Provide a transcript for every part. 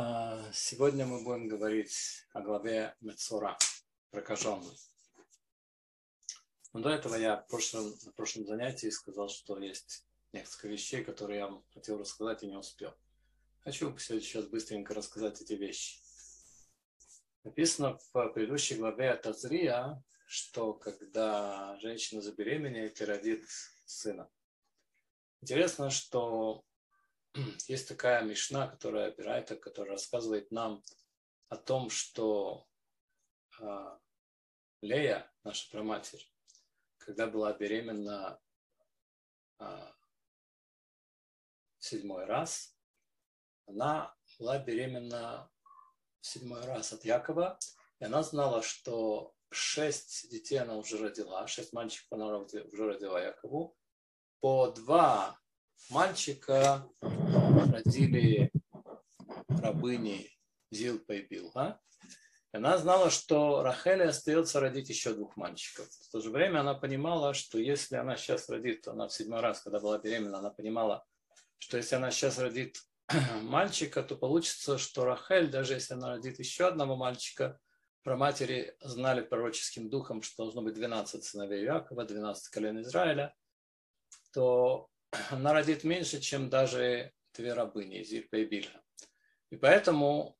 А, сегодня мы будем говорить о главе Мецура, прокаженный. Но до этого я в прошлом, на прошлом занятии сказал, что есть несколько вещей, которые я вам хотел рассказать и не успел. Хочу сейчас быстренько рассказать эти вещи. Написано в предыдущей главе от Азрия, что когда женщина забеременеет и родит сына. Интересно, что есть такая мишна, которая опирает, которая рассказывает нам о том, что э, Лея, наша праматерь, когда была беременна э, седьмой раз, она была беременна в седьмой раз от Якова, и она знала, что шесть детей она уже родила, шесть мальчиков она уже родила Якову, по два мальчика родили рабыни Зилпа и Билга. Она знала, что Рахеле остается родить еще двух мальчиков. В то же время она понимала, что если она сейчас родит, она в седьмой раз, когда была беременна, она понимала, что если она сейчас родит мальчика, то получится, что Рахель, даже если она родит еще одного мальчика, про матери знали пророческим духом, что должно быть 12 сыновей Якова, 12 колен Израиля, то она родит меньше, чем даже две рабыни, Зильпа и Бильха. И поэтому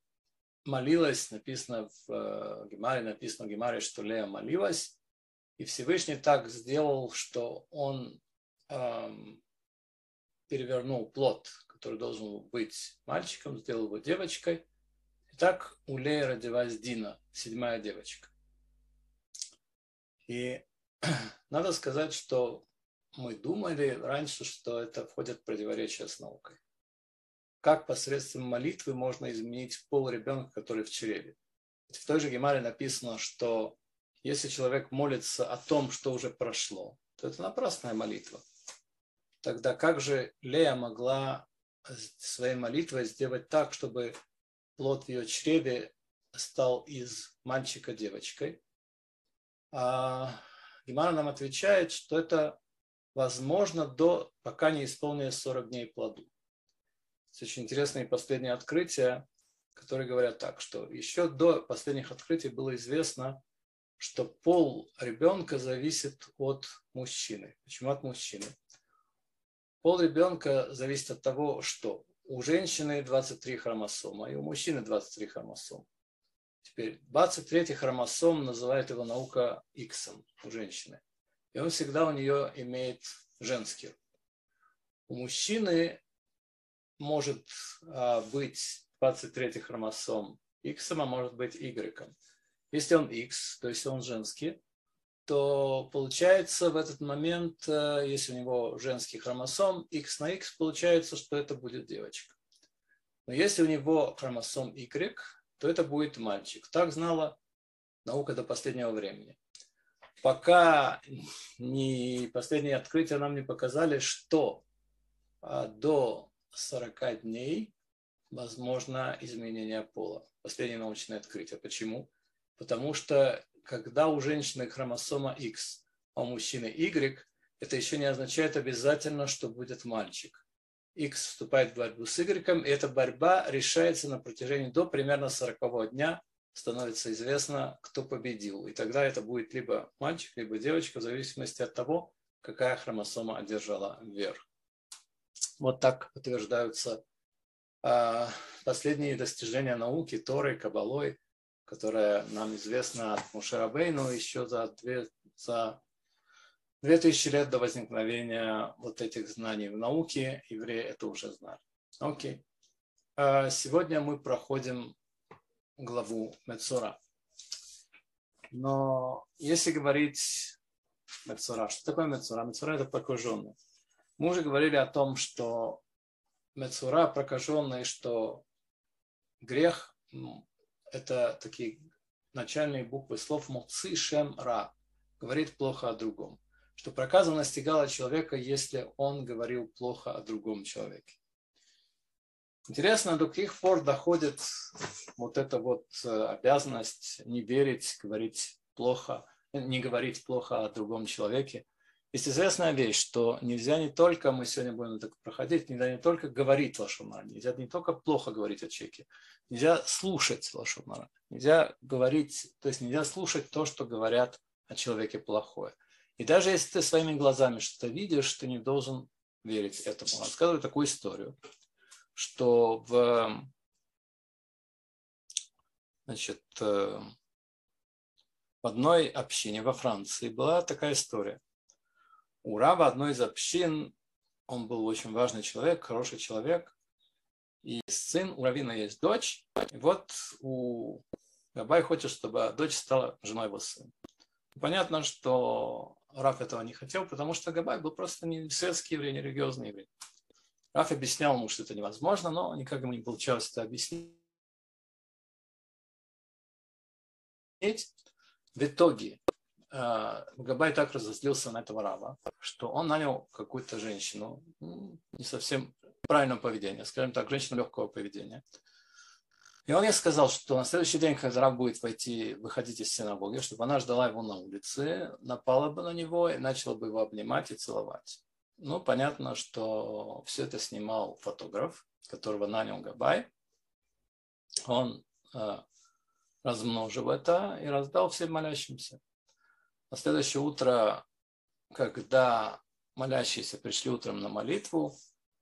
молилась, написано в э, Гемаре, написано в Гемаре, что Лея молилась, и Всевышний так сделал, что он эм, перевернул плод, который должен быть мальчиком, сделал его девочкой. И так у Леи родилась Дина, седьмая девочка. И надо сказать, что мы думали раньше, что это входит в противоречие с наукой. Как посредством молитвы можно изменить пол ребенка, который в чреве? В той же Гемаре написано, что если человек молится о том, что уже прошло, то это напрасная молитва. Тогда как же Лея могла своей молитвой сделать так, чтобы плод в ее чреве стал из мальчика девочкой? А Гемара нам отвечает, что это возможно, до, пока не исполнилось 40 дней плоду. Это очень интересные последние открытия, которые говорят так, что еще до последних открытий было известно, что пол ребенка зависит от мужчины. Почему от мужчины? Пол ребенка зависит от того, что у женщины 23 хромосома, и у мужчины 23 хромосома. Теперь 23 хромосом называет его наука X у женщины и он всегда у нее имеет женский. У мужчины может а, быть 23 хромосом X, а может быть Y. Если он X, то есть он женский, то получается в этот момент, а, если у него женский хромосом X на X, получается, что это будет девочка. Но если у него хромосом Y, то это будет мальчик. Так знала наука до последнего времени пока не последние открытия нам не показали, что а, до 40 дней возможно изменение пола. Последнее научное открытие. Почему? Потому что когда у женщины хромосома X, а у мужчины Y, это еще не означает обязательно, что будет мальчик. X вступает в борьбу с Y, и эта борьба решается на протяжении до примерно 40 дня становится известно, кто победил. И тогда это будет либо мальчик, либо девочка, в зависимости от того, какая хромосома одержала верх. Вот так подтверждаются а, последние достижения науки Торой, Кабалой, которая нам известна от Мушарабейну еще за, две, за две тысячи лет до возникновения вот этих знаний в науке. Евреи это уже знали. Окей. А, сегодня мы проходим главу Мецура. Но если говорить Мецура, что такое Мецура? Мецура это прокаженный. Мы уже говорили о том, что Мецура прокаженный, что грех это такие начальные буквы слов Моци Шем Ра, говорит плохо о другом. Что проказа настигала человека, если он говорил плохо о другом человеке. Интересно, до каких пор доходит вот эта вот э, обязанность не верить, говорить плохо, не говорить плохо о другом человеке. Есть известная вещь, что нельзя не только, мы сегодня будем так проходить, нельзя не только говорить лошумара, нельзя не только плохо говорить о человеке, нельзя слушать лошумара, нельзя говорить, то есть нельзя слушать то, что говорят о человеке плохое. И даже если ты своими глазами что-то видишь, ты не должен верить этому. Рассказываю такую историю, что в, значит, э, в одной общине во Франции была такая история у Раба одной из общин, он был очень важный человек, хороший человек, и сын, у Равина есть дочь, и вот у Габай хочет, чтобы дочь стала женой его сына. Понятно, что Раф этого не хотел, потому что Габай был просто не светский еврей, не религиозный еврей. Раф объяснял ему, что это невозможно, но никак ему не получалось это объяснить. В итоге Э, Габай так разозлился на этого раба, что он нанял какую-то женщину, не совсем правильного поведения, скажем так, женщину легкого поведения. И он ей сказал, что на следующий день, когда раб будет войти, выходить из синагоги, чтобы она ждала его на улице, напала бы на него и начала бы его обнимать и целовать. Ну, понятно, что все это снимал фотограф, которого нанял Габай. Он э, размножил это и раздал всем молящимся. На следующее утро, когда молящиеся пришли утром на молитву,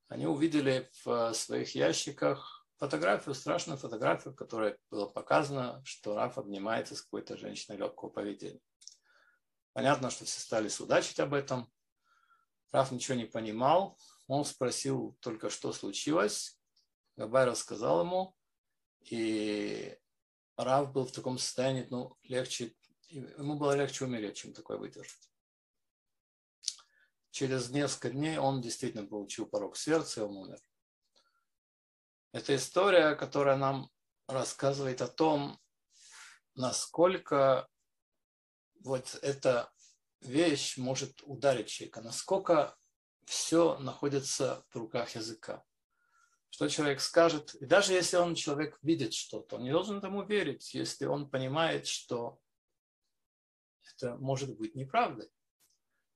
они увидели в своих ящиках фотографию, страшную фотографию, в которой было показано, что Раф обнимается с какой-то женщиной легкого поведения. Понятно, что все стали судачить об этом. Раф ничего не понимал. Он спросил только, что случилось. Габай рассказал ему. И Раф был в таком состоянии, ну, легче ему было легче умереть, чем такое выдержать. Через несколько дней он действительно получил порог сердца, и он умер. Это история, которая нам рассказывает о том, насколько вот эта вещь может ударить человека, насколько все находится в руках языка. Что человек скажет, и даже если он человек видит что-то, он не должен этому верить, если он понимает, что это может быть неправдой.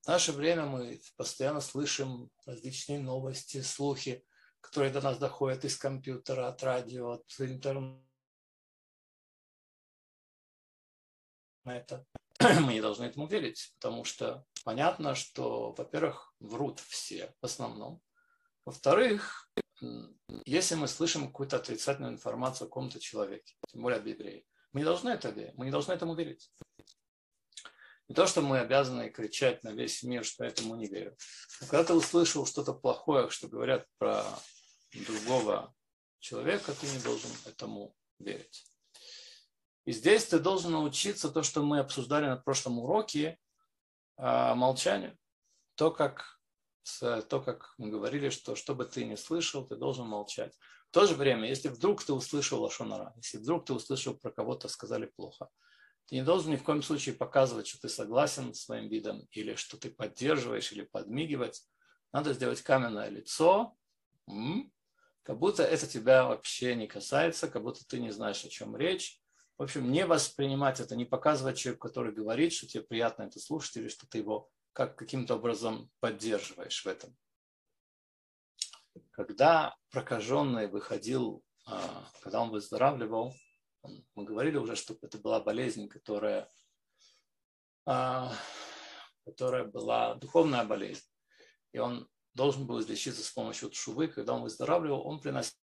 В наше время мы постоянно слышим различные новости, слухи, которые до нас доходят из компьютера, от радио, от интернета. Мы не должны этому верить, потому что понятно, что, во-первых, врут все в основном. Во-вторых, если мы слышим какую-то отрицательную информацию о каком-то человеке, тем более об евреи, мы не должны это верить, мы не должны этому верить. Не то, что мы обязаны кричать на весь мир, что этому не верю. Но когда ты услышал что-то плохое, что говорят про другого человека, ты не должен этому верить. И здесь ты должен научиться то, что мы обсуждали на прошлом уроке, а, молчанию. То, как, то, как мы говорили, что что бы ты ни слышал, ты должен молчать. В то же время, если вдруг ты услышал лошонара, если вдруг ты услышал про кого-то сказали плохо – ты не должен ни в коем случае показывать, что ты согласен с своим видом или что ты поддерживаешь или подмигивать. Надо сделать каменное лицо, как будто это тебя вообще не касается, как будто ты не знаешь, о чем речь. В общем, не воспринимать это, не показывать человеку, который говорит, что тебе приятно это слушать или что ты его как каким-то образом поддерживаешь в этом. Когда прокаженный выходил, а, когда он выздоравливал, мы говорили уже, что это была болезнь, которая, а, которая была духовная болезнь. И он должен был излечиться с помощью шувы. Когда он выздоравливал, он приносил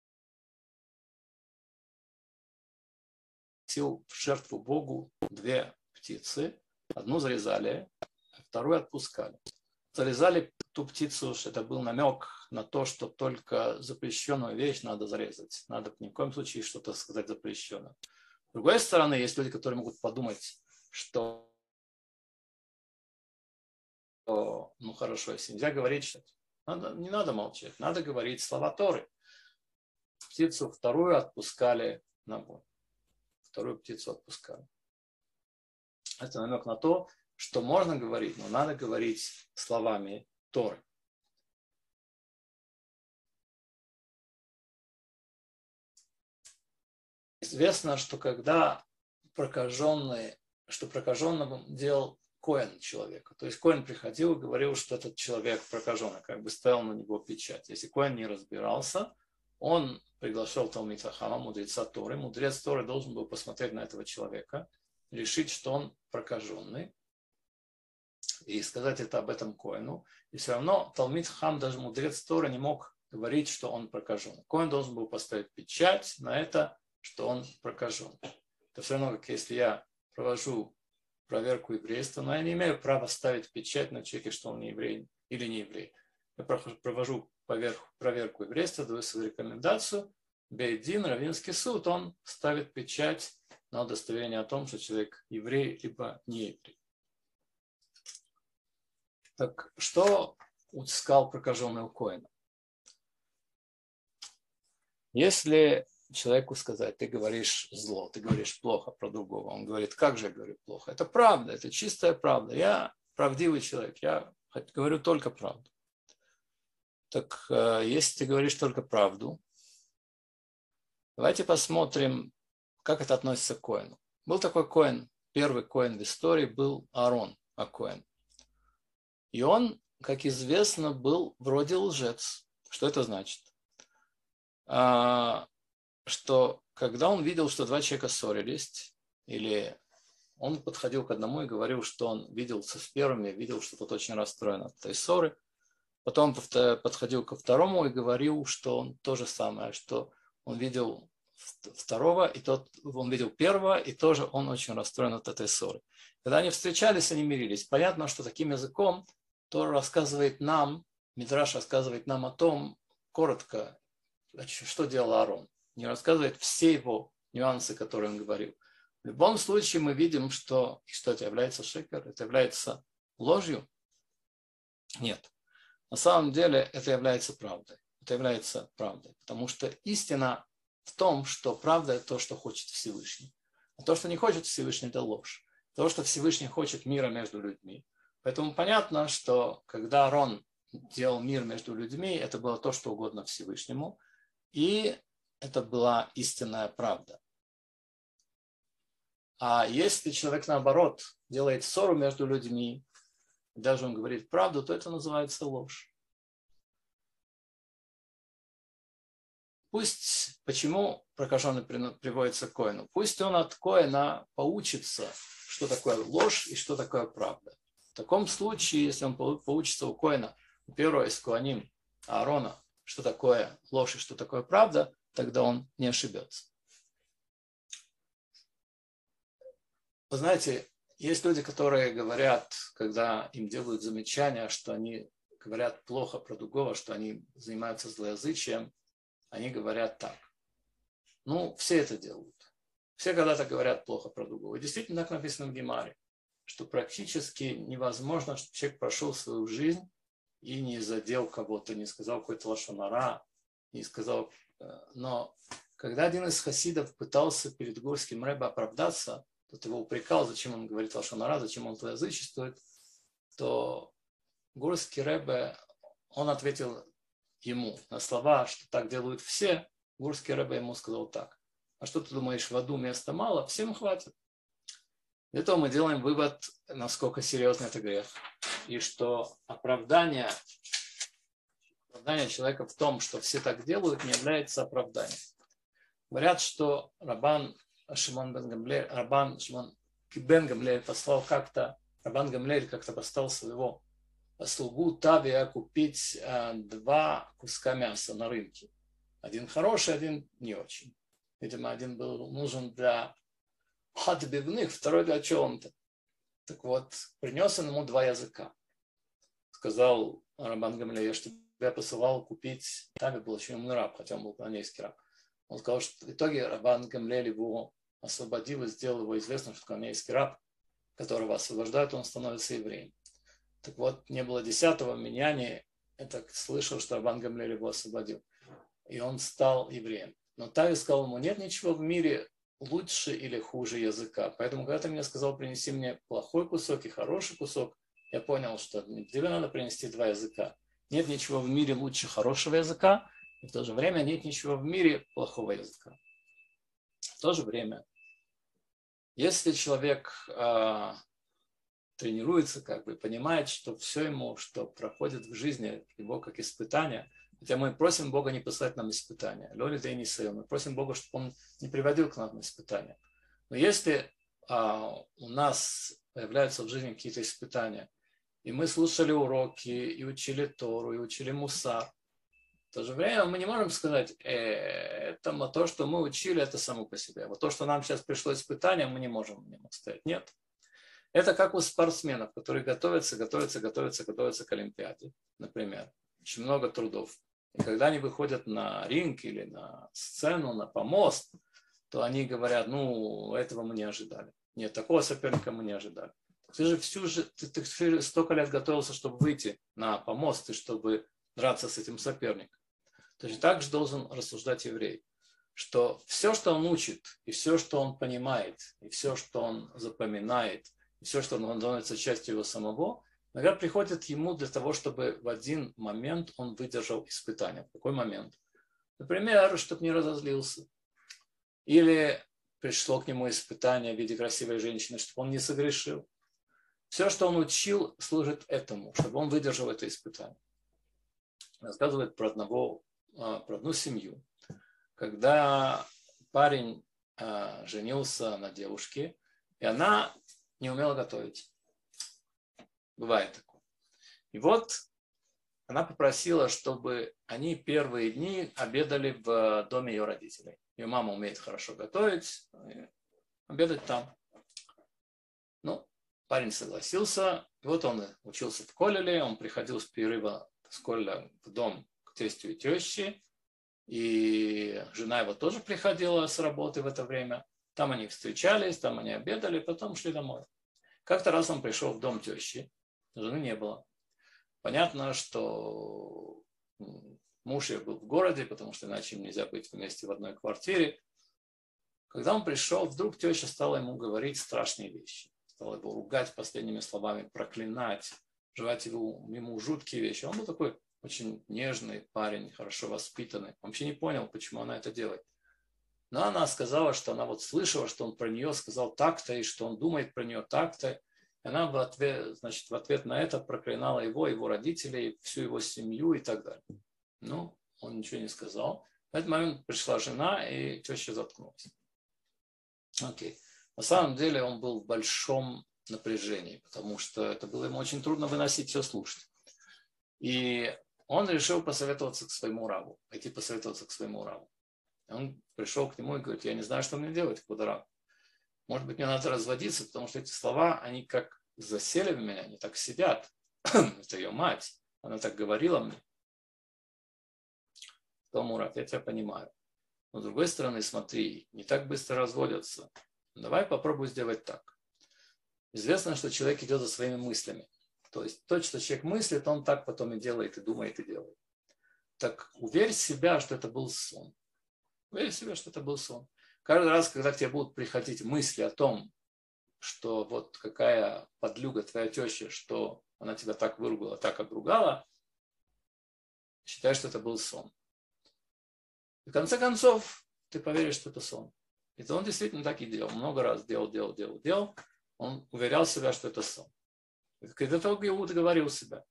в жертву Богу две птицы. Одну зарезали, а вторую отпускали. Зарезали ту птицу, что это был намек на то, что только запрещенную вещь надо зарезать. Надо ни в коем случае что-то сказать запрещенное. С другой стороны, есть люди, которые могут подумать, что ну хорошо, если нельзя говорить, что надо, не надо молчать, надо говорить слова Торы. Птицу вторую отпускали на бой. Вторую птицу отпускали. Это намек на то, что можно говорить, но надо говорить словами Торы. Известно, что когда прокаженный, что прокаженному делал коин человека. То есть коин приходил и говорил, что этот человек прокаженный, как бы ставил на него печать. Если коин не разбирался, он приглашал Талмит Хахама, мудреца Торы. Мудрец Торы должен был посмотреть на этого человека, решить, что он прокаженный, и сказать это об этом Коину. И все равно Талмит Хам, даже мудрец Торы, не мог говорить, что он прокажен. Коин должен был поставить печать на это, что он прокажен. Это все равно, как если я провожу проверку еврейства, но я не имею права ставить печать на человеке, что он не еврей или не еврей. Я провожу поверх, проверку еврейства, даю свою рекомендацию, Бейдин, Равинский суд, он ставит печать на удостоверение о том, что человек еврей, либо не еврей. Так что сказал прокаженный у Коина? Если человеку сказать, ты говоришь зло, ты говоришь плохо про другого, он говорит, как же я говорю плохо? Это правда, это чистая правда. Я правдивый человек, я говорю только правду. Так э, если ты говоришь только правду, давайте посмотрим, как это относится к Коину. Был такой Коин, первый Коин в истории был Аарон Акоин. И он, как известно, был вроде лжец. Что это значит? А, что когда он видел, что два человека ссорились, или он подходил к одному и говорил, что он виделся с первым, и видел, что тот очень расстроен от этой ссоры. Потом подходил ко второму и говорил, что он то же самое, что он видел второго, и тот, он видел первого, и тоже он очень расстроен от этой ссоры. Когда они встречались, они мирились. Понятно, что таким языком Тора рассказывает нам, Мидраш рассказывает нам о том, коротко, что делал Аарон. Не рассказывает все его нюансы, которые он говорил. В любом случае мы видим, что, что это является шекер, это является ложью. Нет. На самом деле это является правдой. Это является правдой. Потому что истина в том, что правда – это то, что хочет Всевышний. А то, что не хочет Всевышний – это ложь. То, что Всевышний хочет мира между людьми, Поэтому понятно, что когда Арон делал мир между людьми, это было то, что угодно Всевышнему, и это была истинная правда. А если человек, наоборот, делает ссору между людьми, даже он говорит правду, то это называется ложь. Пусть, почему прокаженный приводится к Коину? Пусть он от Коина поучится, что такое ложь и что такое правда. В таком случае, если он получится у Коина, у первого из Куаним Аарона, что такое ложь и что такое правда, тогда он не ошибется. Вы знаете, есть люди, которые говорят, когда им делают замечания, что они говорят плохо про другого, что они занимаются злоязычием, они говорят так. Ну, все это делают. Все когда-то говорят плохо про другого. И действительно так написано в Гемаре что практически невозможно, чтобы человек прошел свою жизнь и не задел кого-то, не сказал какой-то лошонара, не сказал... Э, но когда один из хасидов пытался перед Горским Рэбе оправдаться, тот его упрекал, зачем он говорит лошонара, зачем он злоязычествует, то Горский Рэбе, он ответил ему на слова, что так делают все, Гурский Рэбе ему сказал так. А что ты думаешь, в аду места мало? Всем хватит. Для этого мы делаем вывод, насколько серьезный это грех. И что оправдание, оправдание человека в том, что все так делают, не является оправданием. Говорят, что Рабан Шимон бен Гамлель, Рабан Шимон бен Гамлель послал как-то, Рабан Гамлель как-то послал своего слугу Тавия купить а, два куска мяса на рынке. Один хороший, один не очень. Видимо, один был нужен для отбивных, второй для чего-то. Так вот, принес он ему два языка. Сказал Рабан Гамлея, что я посылал купить, там был очень умный раб, хотя он был планейский раб. Он сказал, что в итоге Рабан Гамлель его освободил и сделал его известным, что канейский раб, которого освобождают, он становится евреем. Так вот, не было десятого меняния, я так слышал, что Рабан Гамлель его освободил. И он стал евреем. Но Тави сказал ему, нет ничего в мире лучше или хуже языка. Поэтому, когда ты мне сказал, принеси мне плохой кусок и хороший кусок, я понял, что тебе надо принести два языка. Нет ничего в мире лучше хорошего языка, и в то же время нет ничего в мире плохого языка. В то же время, если человек э, тренируется, как бы понимает, что все ему, что проходит в жизни, его как испытание, хотя мы просим Бога не послать нам испытания, Лоли да и не мы просим Бога, чтобы Он не приводил к нам испытания. Но если а, у нас появляются в жизни какие-то испытания, и мы слушали уроки, и учили Тору, и учили Муса, в то же время мы не можем сказать, э, это то, что мы учили, это само по себе. Вот то, что нам сейчас пришло испытание, мы не можем нем стоять. Нет. Это как у спортсменов, которые готовятся, готовятся, готовятся, готовятся к Олимпиаде, например. Очень много трудов. И когда они выходят на ринг или на сцену, на помост, то они говорят, ну, этого мы не ожидали. Нет, такого соперника мы не ожидали. Ты же всю же, ты, ты столько лет готовился, чтобы выйти на помост и чтобы драться с этим соперником. Точно так же должен рассуждать еврей, что все, что он учит, и все, что он понимает, и все, что он запоминает, и все, что он становится частью его самого, иногда приходит ему для того, чтобы в один момент он выдержал испытание. В какой момент? Например, чтобы не разозлился. Или пришло к нему испытание в виде красивой женщины, чтобы он не согрешил. Все, что он учил, служит этому, чтобы он выдержал это испытание. Рассказывает про, одного, про одну семью, когда парень а, женился на девушке, и она не умела готовить. Бывает такое. И вот она попросила, чтобы они первые дни обедали в доме ее родителей. Ее мама умеет хорошо готовить, обедать там. Ну, парень согласился. И вот он учился в коллеле, он приходил с перерыва с коллеля в дом тестю и теще. И жена его тоже приходила с работы в это время. Там они встречались, там они обедали, потом шли домой. Как-то раз он пришел в дом тещи, жены не было. Понятно, что муж ее был в городе, потому что иначе им нельзя быть вместе в одной квартире. Когда он пришел, вдруг теща стала ему говорить страшные вещи. Стала его ругать последними словами, проклинать, желать его, ему жуткие вещи. Он был такой очень нежный парень, хорошо воспитанный. Он вообще не понял, почему она это делает. Но она сказала, что она вот слышала, что он про нее сказал так-то, и что он думает про нее так-то. И она в ответ, значит, в ответ на это проклинала его, его родителей, всю его семью и так далее. Ну, он ничего не сказал. В этот момент пришла жена, и теща заткнулась. Окей. На самом деле он был в большом напряжении, потому что это было ему очень трудно выносить все слушать. И он решил посоветоваться к своему раву, пойти посоветоваться к своему раву. Он пришел к нему и говорит, я не знаю, что мне делать, Кударам. Может быть, мне надо разводиться, потому что эти слова, они как засели в меня, они так сидят. Это ее мать. Она так говорила мне. Том Мурат, я тебя понимаю. Но с другой стороны, смотри, не так быстро разводятся. Давай попробуй сделать так. Известно, что человек идет за своими мыслями. То есть то, что человек мыслит, он так потом и делает, и думает, и делает. Так уверь себя, что это был сон. Верь себе, что это был сон. Каждый раз, когда к тебе будут приходить мысли о том, что вот какая подлюга твоя теща, что она тебя так выругала, так обругала, считай, что это был сон. И в конце концов, ты поверишь, что это сон. И то он действительно так и делал. Много раз делал, делал, делал, делал. Он уверял себя, что это сон. И к этому Иуд говорил себя.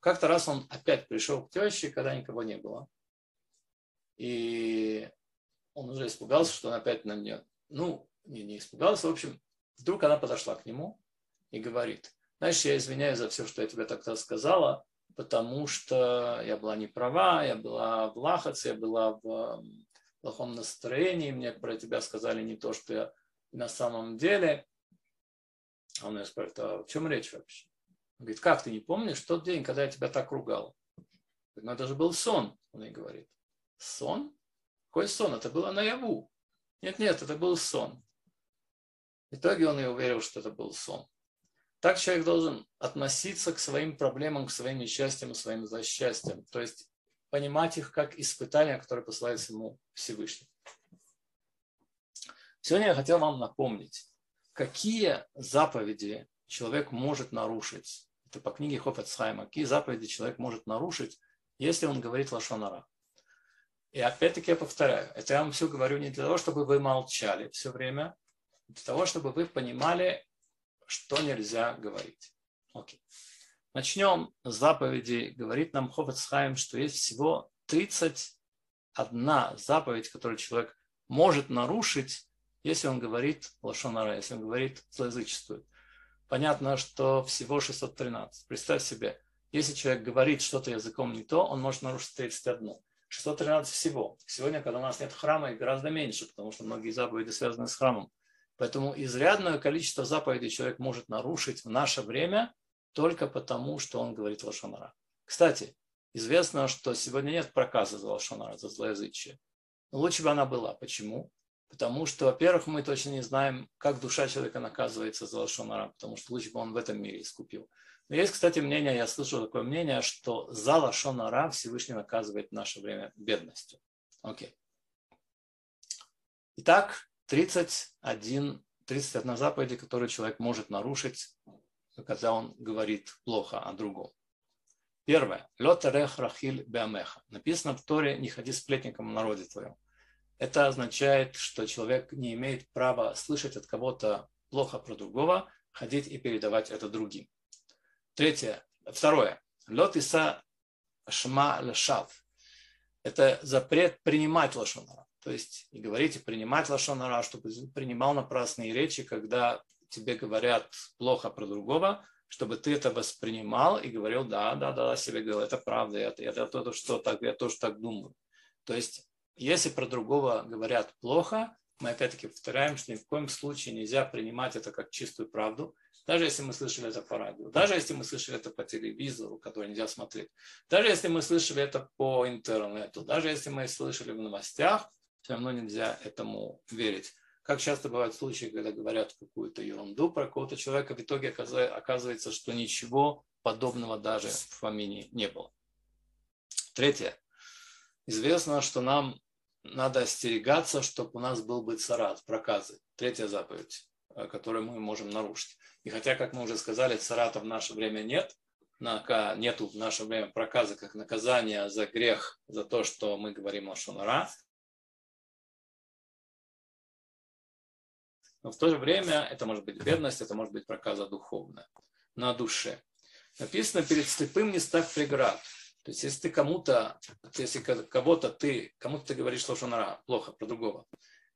Как-то раз он опять пришел к теще, когда никого не было. И он уже испугался, что он опять на нее, ну, не, не испугался, в общем, вдруг она подошла к нему и говорит, знаешь, я извиняюсь за все, что я тебе тогда сказала, потому что я была не права, я была в лахаце, я была в плохом настроении, мне про тебя сказали не то, что я на самом деле. А он ее спрашивает, а в чем речь вообще? Он говорит, как ты не помнишь тот день, когда я тебя так ругал? Говорит, ну это же был сон, он ей говорит. Сон? Какой сон? Это было наяву. Нет, нет, это был сон. В итоге он и уверил, что это был сон. Так человек должен относиться к своим проблемам, к своим несчастьям и своим засчастьям. То есть понимать их как испытания, которые посылается ему Всевышний. Сегодня я хотел вам напомнить, какие заповеди человек может нарушить. Это по книге Хофецхайма. Какие заповеди человек может нарушить, если он говорит лошонара. И опять-таки я повторяю, это я вам все говорю не для того, чтобы вы молчали все время, а для того, чтобы вы понимали, что нельзя говорить. Окей. Начнем с заповеди. Говорит нам Хофецхайм, что есть всего 31 заповедь, которую человек может нарушить, если он говорит лошонара, если он говорит злоязычествует. Понятно, что всего 613. Представь себе, если человек говорит что-то языком не то, он может нарушить 31. 613 всего. Сегодня, когда у нас нет храма, их гораздо меньше, потому что многие заповеди связаны с храмом. Поэтому изрядное количество заповедей человек может нарушить в наше время только потому, что он говорит лошонара. Кстати, известно, что сегодня нет проказа за лошонара, за злоязычие. Но лучше бы она была. Почему? Потому что, во-первых, мы точно не знаем, как душа человека наказывается за лошонара, потому что лучше бы он в этом мире искупил. Но есть, кстати, мнение, я слышал такое мнение, что за лошонара Всевышний наказывает в наше время бедностью. Окей. Итак, 31, 31 заповеди, которые человек может нарушить, когда он говорит плохо о другом. Первое. Лотарех рахиль беамеха. Написано в Торе «Не ходи сплетником в народе твоем». Это означает, что человек не имеет права слышать от кого-то плохо про другого, ходить и передавать это другим. Третье. Второе. Лот иса шма лешав. Это запрет принимать лошонара. То есть и говорить, и принимать лошонара, чтобы принимал напрасные речи, когда тебе говорят плохо про другого, чтобы ты это воспринимал и говорил, да, да, да, себе говорил, это правда, это, это то, что так, я тоже так думаю. То есть, если про другого говорят плохо, мы опять-таки повторяем, что ни в коем случае нельзя принимать это как чистую правду, даже если мы слышали это по радио, даже если мы слышали это по телевизору, который нельзя смотреть, даже если мы слышали это по интернету, даже если мы слышали в новостях, все равно нельзя этому верить. Как часто бывают случаи, когда говорят какую-то ерунду про какого-то человека, в итоге оказывается, что ничего подобного даже в помине не было. Третье. Известно, что нам надо остерегаться, чтобы у нас был бы царат, проказы. Третья заповедь, э, которую мы можем нарушить. И хотя, как мы уже сказали, царата в наше время нет, нету в наше время проказа как наказание за грех, за то, что мы говорим о шунара, Но в то же время это может быть бедность, это может быть проказа духовная на душе. Написано, перед слепым не ставь преград. То есть, если ты кому-то, если кого-то ты, кому-то ты говоришь лошонара, плохо про другого,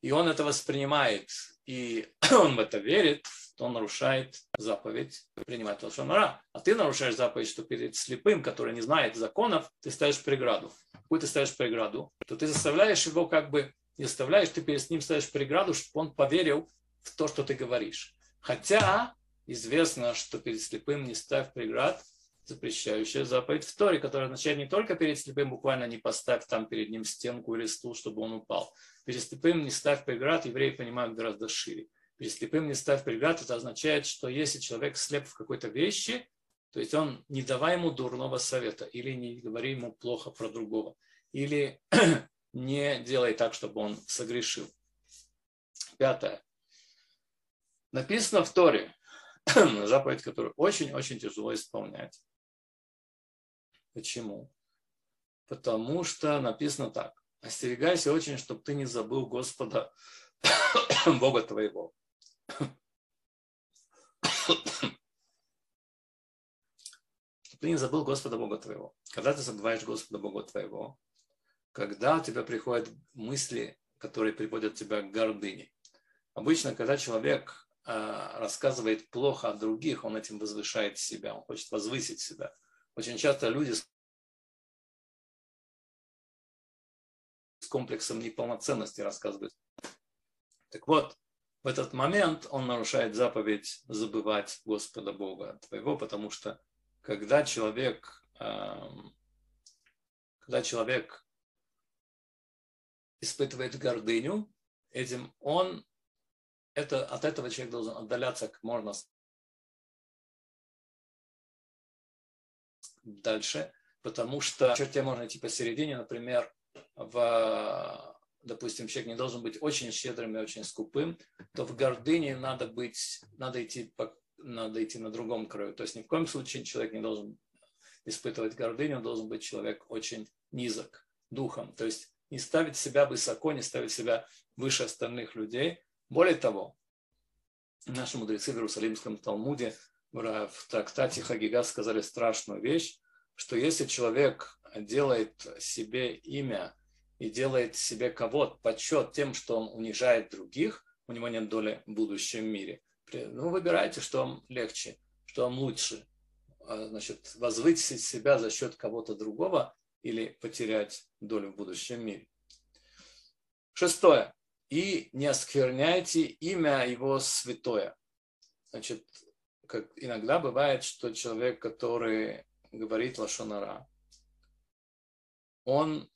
и он это воспринимает, и он в это верит, то он нарушает заповедь принимать лошонара. А ты нарушаешь заповедь, что перед слепым, который не знает законов, ты ставишь преграду. Какую ты ставишь преграду? То ты заставляешь его как бы, не заставляешь, ты перед ним ставишь преграду, чтобы он поверил в то, что ты говоришь. Хотя известно, что перед слепым не ставь преград, запрещающая заповедь в Торе, которая означает не только перед слепым, буквально не поставь там перед ним стенку или стул, чтобы он упал. Перед слепым не ставь преград, евреи понимают гораздо шире. Перед слепым не ставь преград, это означает, что если человек слеп в какой-то вещи, то есть он не давай ему дурного совета, или не говори ему плохо про другого, или не делай так, чтобы он согрешил. Пятое. Написано в Торе, заповедь, которую очень-очень тяжело исполнять. Почему? Потому что написано так. Остерегайся очень, чтобы ты не забыл Господа, Бога твоего. Чтобы ты не забыл Господа Бога твоего. Когда ты забываешь Господа Бога твоего, когда у тебя приходят мысли, которые приводят тебя к гордыне. Обычно, когда человек Э, рассказывает плохо о других, он этим возвышает себя, он хочет возвысить себя. Очень часто люди с комплексом неполноценности рассказывают. Так вот, в этот момент он нарушает заповедь забывать Господа Бога твоего, потому что когда человек, эм, когда человек испытывает гордыню, этим он это, от этого человек должен отдаляться как можно дальше, потому что в черте можно идти посередине, например, в, допустим, человек не должен быть очень щедрым и очень скупым, то в гордыне надо быть, надо идти, по, надо идти на другом краю. То есть ни в коем случае человек не должен испытывать гордыню, он должен быть человек очень низок духом. То есть не ставить себя высоко, не ставить себя выше остальных людей, более того, наши мудрецы в Иерусалимском Талмуде в трактате Хагига сказали страшную вещь, что если человек делает себе имя и делает себе кого-то почет тем, что он унижает других, у него нет доли в будущем мире. Ну, выбирайте, что вам легче, что вам лучше. А, значит, возвысить себя за счет кого-то другого или потерять долю в будущем мире. Шестое. И не оскверняйте имя его святое. Значит, как иногда бывает, что человек, который говорит лошонара, он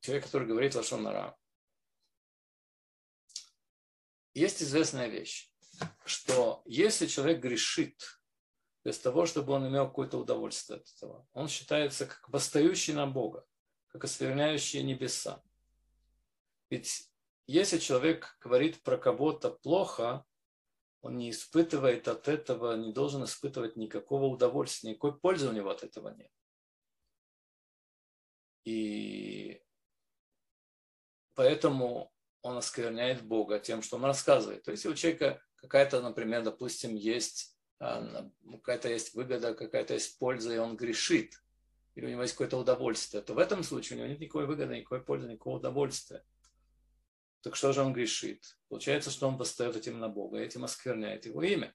человек, который говорит лошонара, есть известная вещь, что если человек грешит без того, чтобы он имел какое-то удовольствие от этого, он считается как восстающий на Бога, как оскверняющий небеса. Ведь если человек говорит про кого-то плохо, он не испытывает от этого, не должен испытывать никакого удовольствия, никакой пользы у него от этого нет. И поэтому он оскверняет Бога тем, что он рассказывает. То есть у человека какая-то, например, допустим, есть а, какая-то есть выгода, какая-то есть польза, и он грешит, или у него есть какое-то удовольствие, то в этом случае у него нет никакой выгоды, никакой пользы, никакого удовольствия. Так что же он грешит? Получается, что он восстает этим на Бога, этим оскверняет его имя.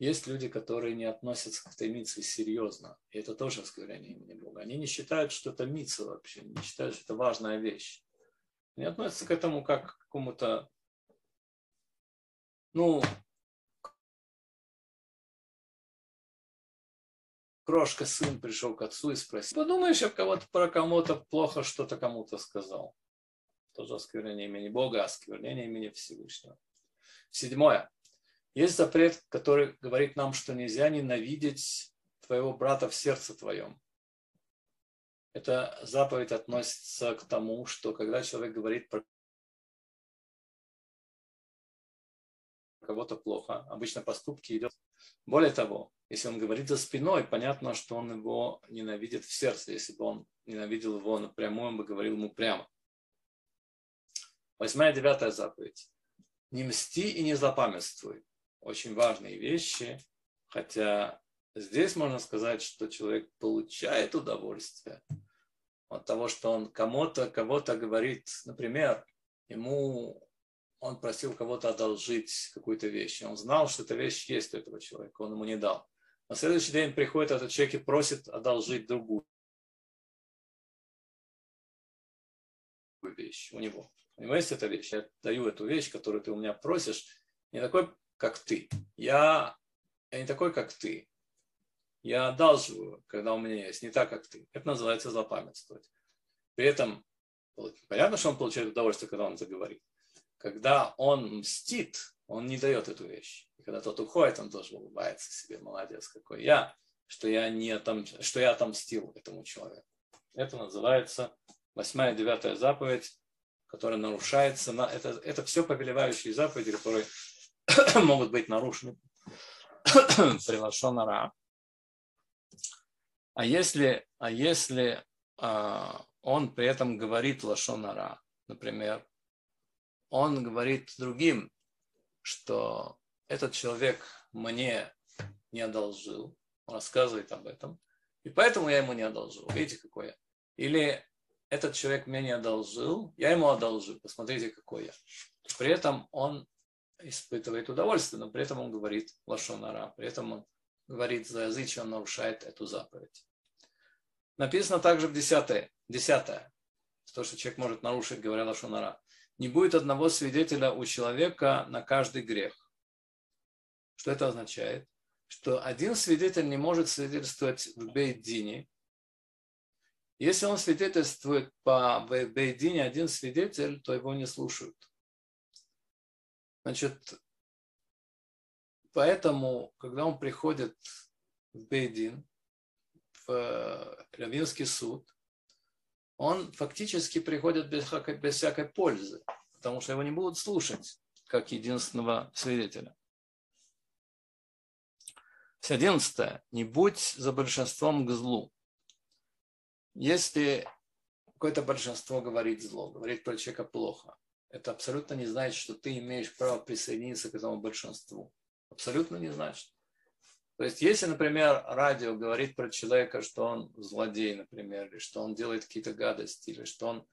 Есть люди, которые не относятся к этой митце серьезно. И это тоже осквернение имени Бога. Они не считают, что это митца вообще, не считают, что это важная вещь. Они относятся к этому как к какому-то, ну, крошка сын пришел к отцу и спросил, подумаешь, я кого-то про кому-то плохо что-то кому-то сказал. Тоже осквернение имени Бога, осквернение имени Всевышнего. Седьмое. Есть запрет, который говорит нам, что нельзя ненавидеть твоего брата в сердце твоем. Эта заповедь относится к тому, что когда человек говорит про кого-то плохо, обычно поступки идут. Более того, если он говорит за спиной, понятно, что он его ненавидит в сердце. Если бы он ненавидел его напрямую, он бы говорил ему прямо. Восьмая девятая заповедь. Не мсти и не запамятствуй очень важные вещи, хотя здесь можно сказать, что человек получает удовольствие от того, что он кому-то, кого-то говорит, например, ему он просил кого-то одолжить какую-то вещь, он знал, что эта вещь есть у этого человека, он ему не дал. На следующий день приходит этот человек и просит одолжить другую вещь у него. У него есть эта вещь, я даю эту вещь, которую ты у меня просишь, не такой как ты. Я, я не такой, как ты. Я одалживаю, когда у меня есть, не так, как ты. Это называется запамятствовать. При этом понятно, что он получает удовольствие, когда он заговорит. Когда он мстит, он не дает эту вещь. И когда тот уходит, он тоже улыбается себе, молодец какой я, что я, не отом... что я отомстил этому человеку. Это называется восьмая, девятая заповедь, которая нарушается. На... Это, это все повелевающие заповеди, которые могут быть нарушены при лошонара. А если, а если а, он при этом говорит лошонара, например, он говорит другим, что этот человек мне не одолжил, он рассказывает об этом, и поэтому я ему не одолжил. Видите, какой я. Или этот человек мне не одолжил, я ему одолжил, посмотрите, какой я. При этом он испытывает удовольствие, но при этом он говорит лошонара, при этом он говорит за язычие, он нарушает эту заповедь. Написано также в десятое, десятое, то, что человек может нарушить, говоря лошонара. Не будет одного свидетеля у человека на каждый грех. Что это означает? Что один свидетель не может свидетельствовать в Бейдине. Если он свидетельствует по Бейдине один свидетель, то его не слушают. Значит, поэтому, когда он приходит в Бейдин, в э, Равинский суд, он фактически приходит без, без всякой пользы, потому что его не будут слушать как единственного свидетеля. Все одиннадцатое. Не будь за большинством к злу. Если какое-то большинство говорит зло, говорит про человека плохо, это абсолютно не значит, что ты имеешь право присоединиться к этому большинству. Абсолютно не значит. То есть, если, например, радио говорит про человека, что он злодей, например, или что он делает какие-то гадости, или что он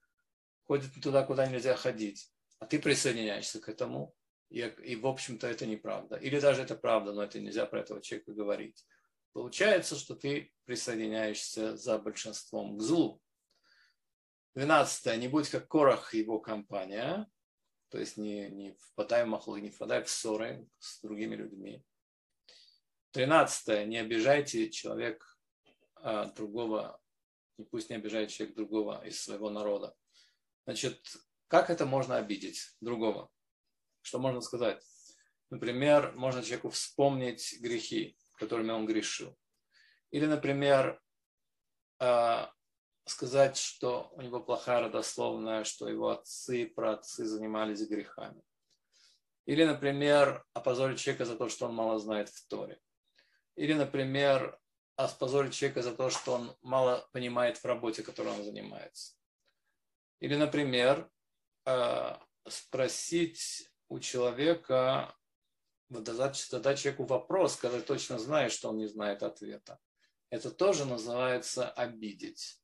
ходит туда, куда нельзя ходить, а ты присоединяешься к этому, и, и в общем-то это неправда. Или даже это правда, но это нельзя про этого человека говорить. Получается, что ты присоединяешься за большинством к злу. Двенадцатое. Не будь как Корах его компания. То есть не, не впадай в махлы, не впадай в ссоры с другими людьми. Тринадцатое. Не обижайте человек а, другого, и пусть не обижает человек другого из своего народа. Значит, как это можно обидеть другого? Что можно сказать? Например, можно человеку вспомнить грехи, которыми он грешил. Или, например, а, сказать, что у него плохая родословная, что его отцы и праотцы занимались грехами. Или, например, опозорить человека за то, что он мало знает в Торе. Или, например, опозорить человека за то, что он мало понимает в работе, которой он занимается. Или, например, э, спросить у человека, задать, задать человеку вопрос, когда точно знаешь, что он не знает ответа. Это тоже называется обидеть.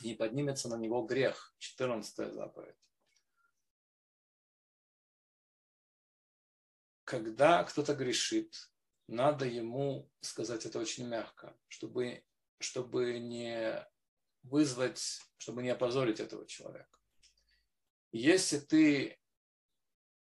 И поднимется на него грех. 14 заповедь. Когда кто-то грешит, надо ему сказать это очень мягко, чтобы, чтобы не вызвать, чтобы не опозорить этого человека. Если ты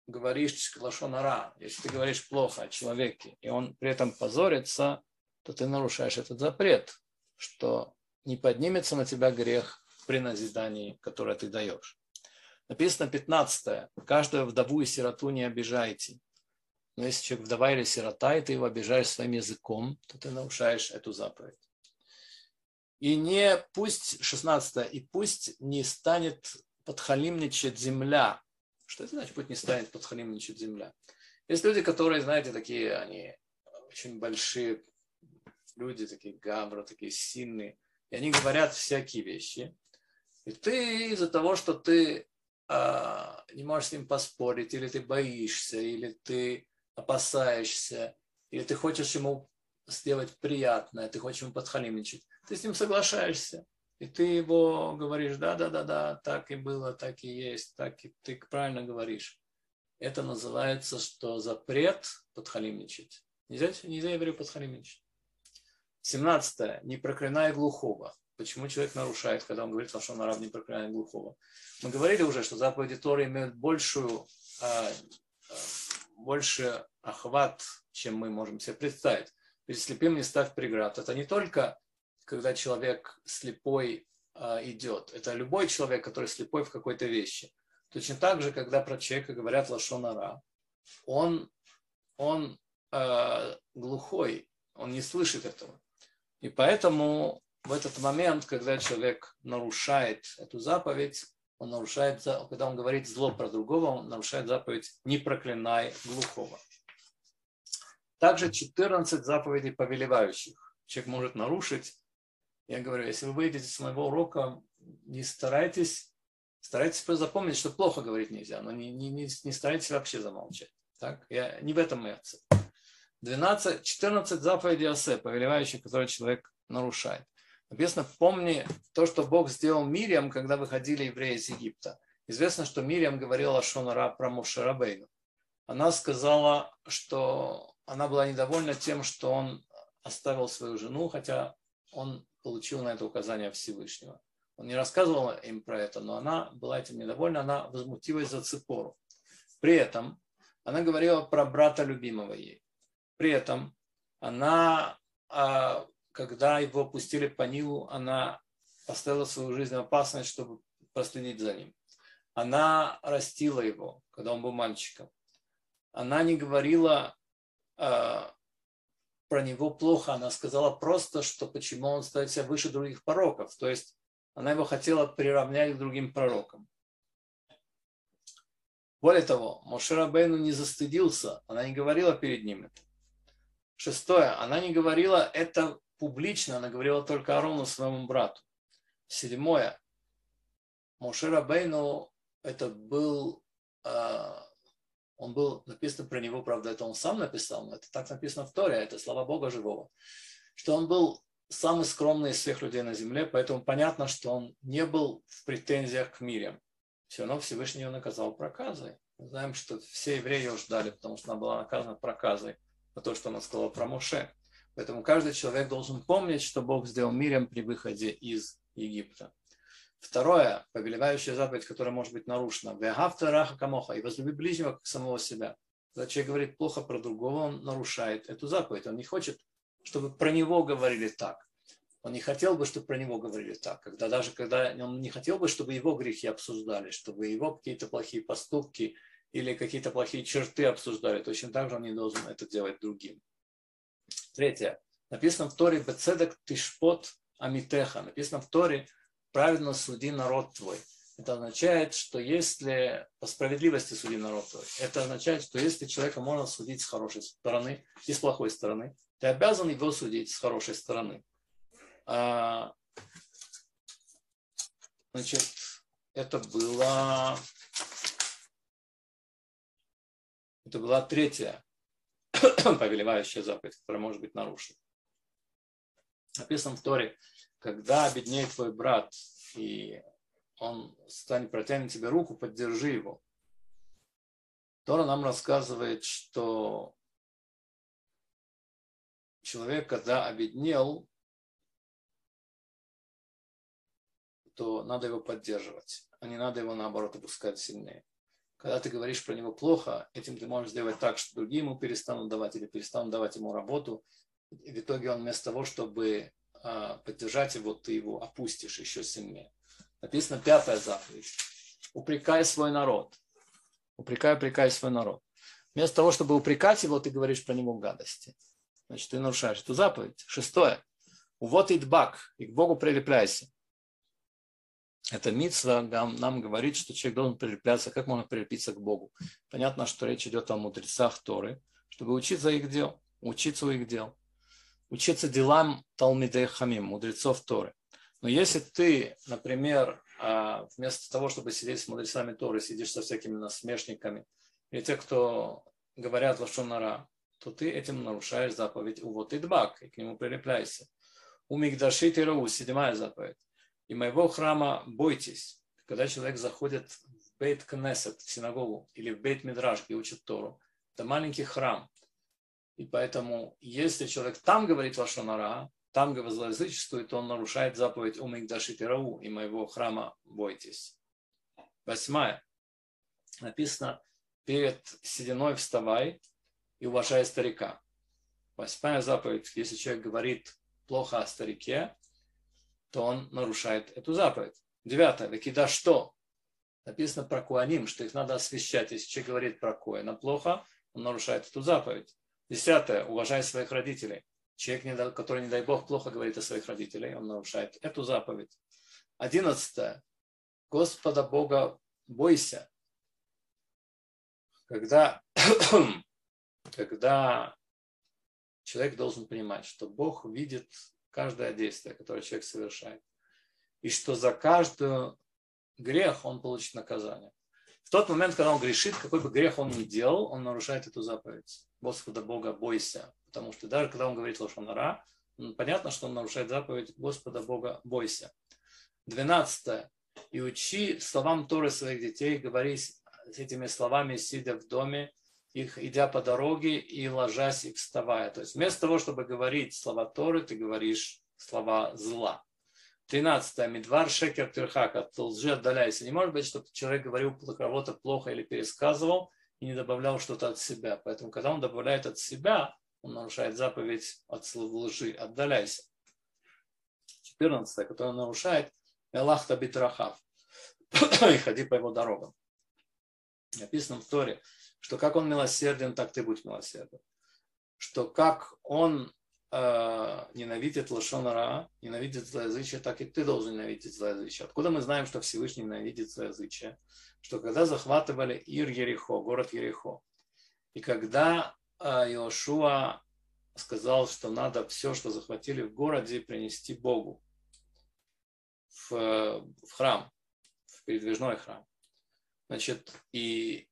говоришь лошонара, если ты говоришь плохо о человеке, и он при этом позорится, то ты нарушаешь этот запрет, что не поднимется на тебя грех при назидании, которое ты даешь. Написано 15. Каждую вдову и сироту не обижайте. Но если человек вдова или сирота, и ты его обижаешь своим языком, то ты нарушаешь эту заповедь. И не пусть, 16 и пусть не станет подхалимничать земля. Что это значит, пусть не станет подхалимничать земля? Есть люди, которые, знаете, такие, они очень большие люди, такие габры, такие сильные, и они говорят всякие вещи. И ты из-за того, что ты а, не можешь с ним поспорить, или ты боишься, или ты опасаешься, или ты хочешь ему сделать приятное, ты хочешь ему подхалимничать, ты с ним соглашаешься. И ты его говоришь, да, да, да, да, так и было, так и есть, так и ты правильно говоришь. Это называется, что запрет подхалимничать. Нельзя, нельзя еврею подхалимничать. 17. Не проклинай глухого. Почему человек нарушает, когда он говорит, что он араб не проклинает глухого? Мы говорили уже, что заповеди Торы имеют большую а, больше охват, чем мы можем себе представить. Перед слепым не ставь преград. Это не только, когда человек слепой а, идет. Это любой человек, который слепой в какой-то вещи. Точно так же, когда про человека говорят лошонара, он, он э, глухой, он не слышит этого. И поэтому в этот момент, когда человек нарушает эту заповедь, он нарушает, когда он говорит зло про другого, он нарушает заповедь «не проклинай глухого». Также 14 заповедей повелевающих. Человек может нарушить. Я говорю, если вы выйдете с моего урока, не старайтесь, старайтесь запомнить, что плохо говорить нельзя, но не, не, не, не старайтесь вообще замолчать. Так? Я, не в этом моя цель. 12, 14 заповедей Осе, повелевающих, которые человек нарушает. Написано, помни то, что Бог сделал Мириам, когда выходили евреи из Египта. Известно, что Мириам говорила Шонара про Мушарабейну. Она сказала, что она была недовольна тем, что он оставил свою жену, хотя он получил на это указание Всевышнего. Он не рассказывал им про это, но она была этим недовольна, она возмутилась за Ципору. При этом она говорила про брата любимого ей. При этом она а, когда его пустили по Нилу, она поставила свою жизнь в опасность, чтобы проследить за ним. Она растила его, когда он был мальчиком. Она не говорила, э, про него плохо, она сказала просто, что почему он ставит себя выше других пророков. То есть она его хотела приравнять к другим пророкам. Более того, Мошера Бейну не застыдился, она не говорила перед ним это. Шестое, она не говорила это публично, она говорила только Арону, своему брату. Седьмое, Мошера Бейну это был а, он был, написано про него, правда, это он сам написал, но это так написано в Торе, это слова Бога живого, что он был самый скромный из всех людей на земле, поэтому понятно, что он не был в претензиях к мирям. Все равно Всевышний его наказал проказой. Мы знаем, что все евреи его ждали, потому что она была наказана проказой за то, что она сказала про Моше. Поэтому каждый человек должен помнить, что Бог сделал миром при выходе из Египта. Второе, повелевающая заповедь, которая может быть нарушена. Вегавта раха камоха. И возлюби ближнего как самого себя. Когда человек говорит плохо про другого, он нарушает эту заповедь. Он не хочет, чтобы про него говорили так. Он не хотел бы, чтобы про него говорили так. Когда, даже когда он не хотел бы, чтобы его грехи обсуждали, чтобы его какие-то плохие поступки или какие-то плохие черты обсуждали. Точно так же он не должен это делать другим. Третье. Написано в Торе «Бецедек тишпот амитеха». Написано в Торе праведно суди народ твой. Это означает, что если по справедливости суди народ твой, это означает, что если человека можно судить с хорошей стороны и с плохой стороны, ты обязан его судить с хорошей стороны. А, значит, это было это была третья повелевающая заповедь, которая может быть нарушена. Написано в Торе, когда обеднеет твой брат, и он станет протянет тебе руку, поддержи его. Тора нам рассказывает, что человек, когда обеднел, то надо его поддерживать, а не надо его, наоборот, опускать сильнее. Когда ты говоришь про него плохо, этим ты можешь сделать так, что другие ему перестанут давать или перестанут давать ему работу. И в итоге он вместо того, чтобы а, поддержать его, ты его опустишь еще сильнее. Написано пятая заповедь. Упрекай свой народ. Упрекай, упрекай свой народ. Вместо того, чтобы упрекать его, ты говоришь про него гадости. Значит, ты нарушаешь эту заповедь. Шестое. Вот и дбак, и к Богу прилепляйся. Это митсва нам говорит, что человек должен прилепляться, как можно прилепиться к Богу. Понятно, что речь идет о мудрецах Торы, чтобы учиться их дел, учиться у их дел учиться делам Талмидей Хамим, мудрецов Торы. Но если ты, например, а, вместо того, чтобы сидеть с мудрецами Торы, сидишь со всякими насмешниками, или те, кто говорят лошонара, то ты этим нарушаешь заповедь «Увод и дбак», и к нему прилепляйся. У Мигдаши Тирау, седьмая заповедь. И моего храма бойтесь. Когда человек заходит в Бейт Кнесет, в синагогу, или в Бейт Мидраш, где учат Тору, это маленький храм. И поэтому, если человек там говорит Лашонара, там злоязычествует, то он нарушает заповедь Умигдаши Рау и моего храма бойтесь. Восьмая. Написано, перед сединой вставай и уважай старика. Восьмая заповедь, если человек говорит плохо о старике, то он нарушает эту заповедь. Девятое. Векида что? Написано про Куаним, что их надо освещать. Если человек говорит про Коина плохо, он нарушает эту заповедь. Десятое. Уважай своих родителей. Человек, который, не дай Бог, плохо говорит о своих родителях, он нарушает эту заповедь. Одиннадцатое. Господа Бога бойся. Когда, когда человек должен понимать, что Бог видит каждое действие, которое человек совершает, и что за каждый грех он получит наказание. В тот момент, когда он грешит, какой бы грех он ни делал, он нарушает эту заповедь. Господа Бога бойся. Потому что даже когда он говорит лошонара, понятно, что он нарушает заповедь Господа Бога бойся. Двенадцатое. И учи словам Торы своих детей, говори с этими словами, сидя в доме, их идя по дороге и ложась и вставая. То есть вместо того, чтобы говорить слова Торы, ты говоришь слова зла. 13. Медвар шекер тирхак, от лжи отдаляйся. Не может быть, чтобы человек говорил про кого-то плохо или пересказывал и не добавлял что-то от себя. Поэтому, когда он добавляет от себя, он нарушает заповедь от слова лжи. Отдаляйся. 14. Который нарушает, Элахта битрахав. и ходи по его дорогам. Написано в Торе, что как он милосерден, так ты будь милосерден. Что как он э, ненавидит лошонара, ненавидит злоязычие, так и ты должен ненавидеть злоязычие. Откуда мы знаем, что Всевышний ненавидит злоязычие? Что когда захватывали Ир Ерехо, город Ерехо, и когда э, Иошуа сказал, что надо все, что захватили в городе, принести Богу в, в храм, в передвижной храм. Значит, и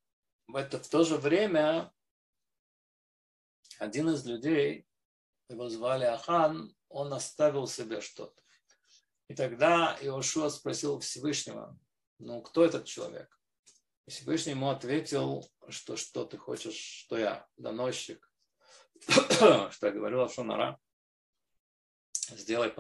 это в то же время один из людей, его звали Ахан, он оставил себе что-то. И тогда Иошуа спросил Всевышнего, ну кто этот человек? И Всевышний ему ответил, что что ты хочешь, что я, доносчик, что я говорю Шонара, сделай,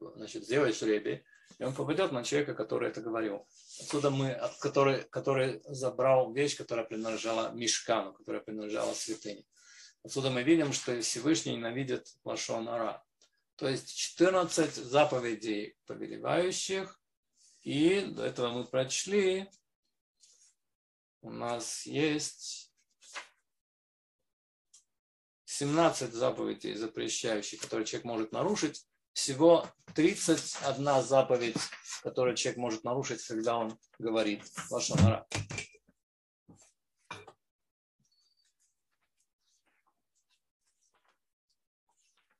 значит, сделай жребий, и он попадет на человека, который это говорил. Отсюда мы, который, который забрал вещь, которая принадлежала Мишкану, которая принадлежала святыне. Отсюда мы видим, что Всевышний ненавидит Лашон Ара. То есть 14 заповедей повелевающих, и до этого мы прочли, у нас есть 17 заповедей запрещающих, которые человек может нарушить, всего 31 заповедь, которую человек может нарушить, когда он говорит Лашонара.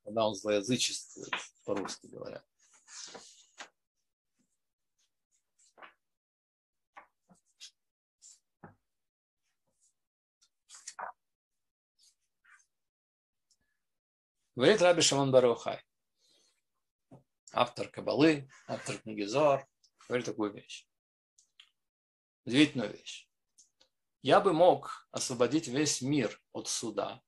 Когда он злоязычествует, по-русски говоря. Говорит Раби Шамон Барухай автор Кабалы, автор книги Зор, говорит такую вещь. Удивительную вещь. Я бы мог освободить весь мир от суда.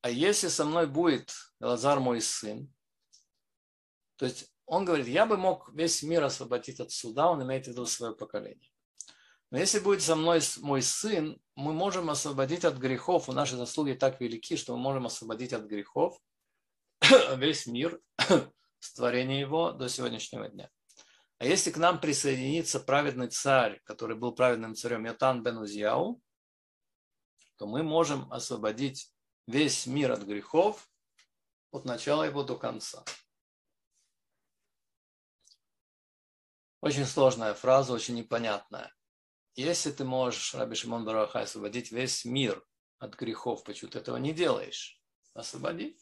А если со мной будет Лазар мой сын, то есть он говорит, я бы мог весь мир освободить от суда, он имеет в виду свое поколение. Но если будет со мной мой сын, мы можем освободить от грехов, у наши заслуги так велики, что мы можем освободить от грехов – весь мир с творения его до сегодняшнего дня. А если к нам присоединится праведный царь, который был праведным царем Йотан бен Узьяу, то мы можем освободить весь мир от грехов от начала его до конца. Очень сложная фраза, очень непонятная. Если ты можешь, Раби Шимон Барахай, освободить весь мир от грехов, почему ты этого не делаешь? Освободи.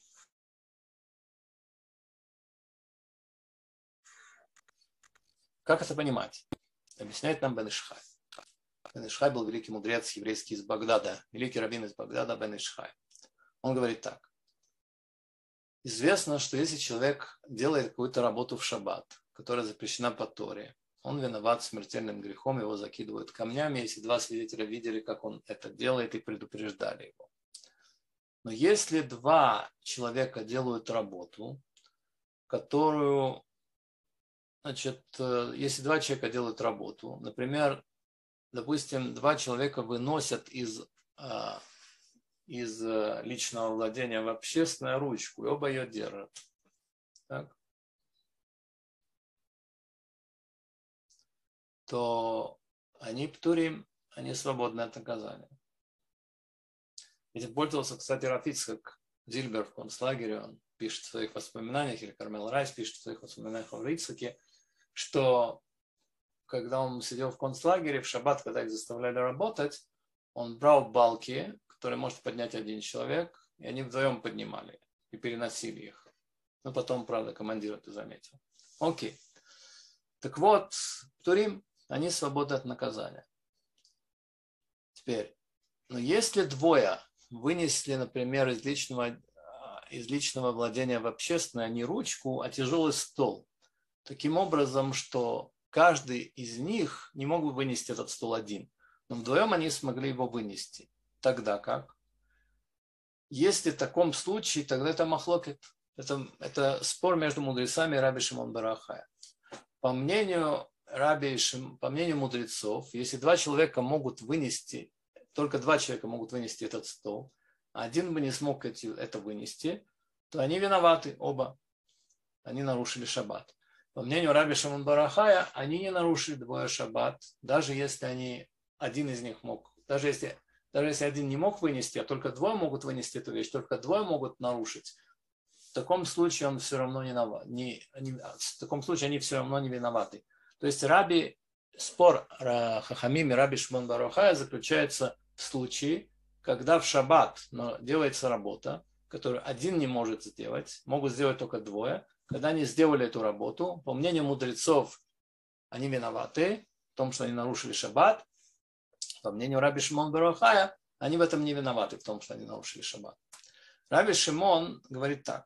Как это понимать? Объясняет нам Бен Ишхай. Бен Ишхай был великий мудрец еврейский из Багдада, великий раввин из Багдада Бен Ишхай. Он говорит так. Известно, что если человек делает какую-то работу в шаббат, которая запрещена по Торе, он виноват смертельным грехом, его закидывают камнями, если два свидетеля видели, как он это делает и предупреждали его. Но если два человека делают работу, которую Значит, э, если два человека делают работу, например, допустим, два человека выносят из, а, из э, личного владения в общественную ручку, и оба ее держат. Так? то они птурим, они свободны от наказания. Этим пользовался, кстати, Рафицкак Зильбер в концлагере, он пишет в своих воспоминаниях, или Кармел Райс пишет в своих воспоминаниях о Рицаке, что когда он сидел в концлагере, в шаббат, когда их заставляли работать, он брал балки, которые может поднять один человек, и они вдвоем поднимали и переносили их. Но потом, правда, командир это заметил. Окей. Так вот, Турим, они свободны от наказания. Теперь, но если двое вынесли, например, из личного, из личного владения в общественное не ручку, а тяжелый стол, таким образом, что каждый из них не мог бы вынести этот стул один, но вдвоем они смогли его вынести. Тогда как? Если в таком случае, тогда это махлокет. Это, это спор между мудрецами и Раби Шимон Барахая. По мнению Раби Шим, по мнению мудрецов, если два человека могут вынести, только два человека могут вынести этот стол, один бы не смог это вынести, то они виноваты оба. Они нарушили шаббат. По мнению Раби Шамон Барахая, они не нарушили двое шаббат, даже если они, один из них мог, даже если даже если один не мог вынести, а только двое могут вынести эту вещь, только двое могут нарушить, в таком случае он все равно не, не, не в таком случае они все равно не виноваты. То есть Раби, спор Хахамим и Раби Шмон Барухая заключается в случае, когда в шаббат делается работа, которую один не может сделать, могут сделать только двое. Когда они сделали эту работу, по мнению мудрецов, они виноваты в том, что они нарушили шаббат. По мнению Раби Шимон Барахая, они в этом не виноваты, в том, что они нарушили шаббат. Раби Шимон говорит так,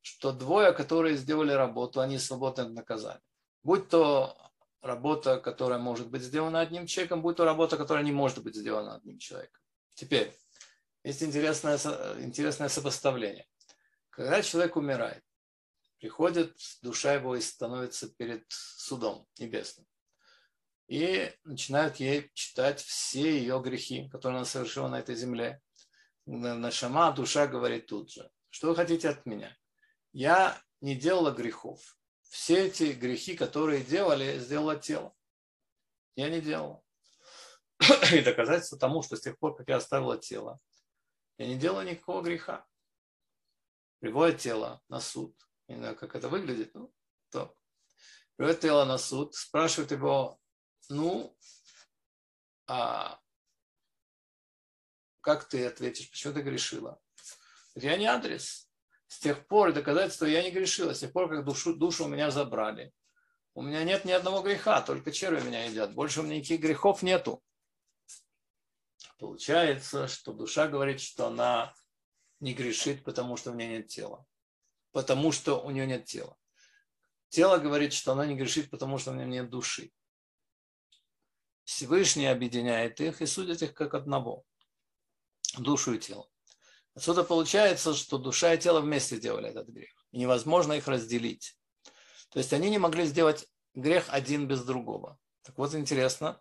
что двое, которые сделали работу, они свободны от наказания. Будь то работа, которая может быть сделана одним человеком, будь то работа, которая не может быть сделана одним человеком. Теперь, есть интересное, интересное сопоставление. Когда человек умирает, приходит душа его и становится перед судом небесным. И начинают ей читать все ее грехи, которые она совершила на этой земле. Нашама душа говорит тут же, что вы хотите от меня? Я не делала грехов. Все эти грехи, которые делали, сделало тело. Я не делала. И доказательство тому, что с тех пор, как я оставила тело, я не делала никакого греха. Приводит тело на суд. Не знаю, как это выглядит, ну, то. Приводит тело на суд, спрашивает его, ну, а как ты ответишь, почему ты грешила? Я не адрес. С тех пор доказательство я не грешила, с тех пор, как душу, душу у меня забрали. У меня нет ни одного греха, только черви меня едят. Больше у меня никаких грехов нету. Получается, что душа говорит, что она не грешит, потому что у нее нет тела. Потому что у нее нет тела. Тело говорит, что она не грешит, потому что у нее нет души. Всевышний объединяет их и судит их как одного. Душу и тело. Отсюда получается, что душа и тело вместе делали этот грех. И невозможно их разделить. То есть они не могли сделать грех один без другого. Так вот интересно,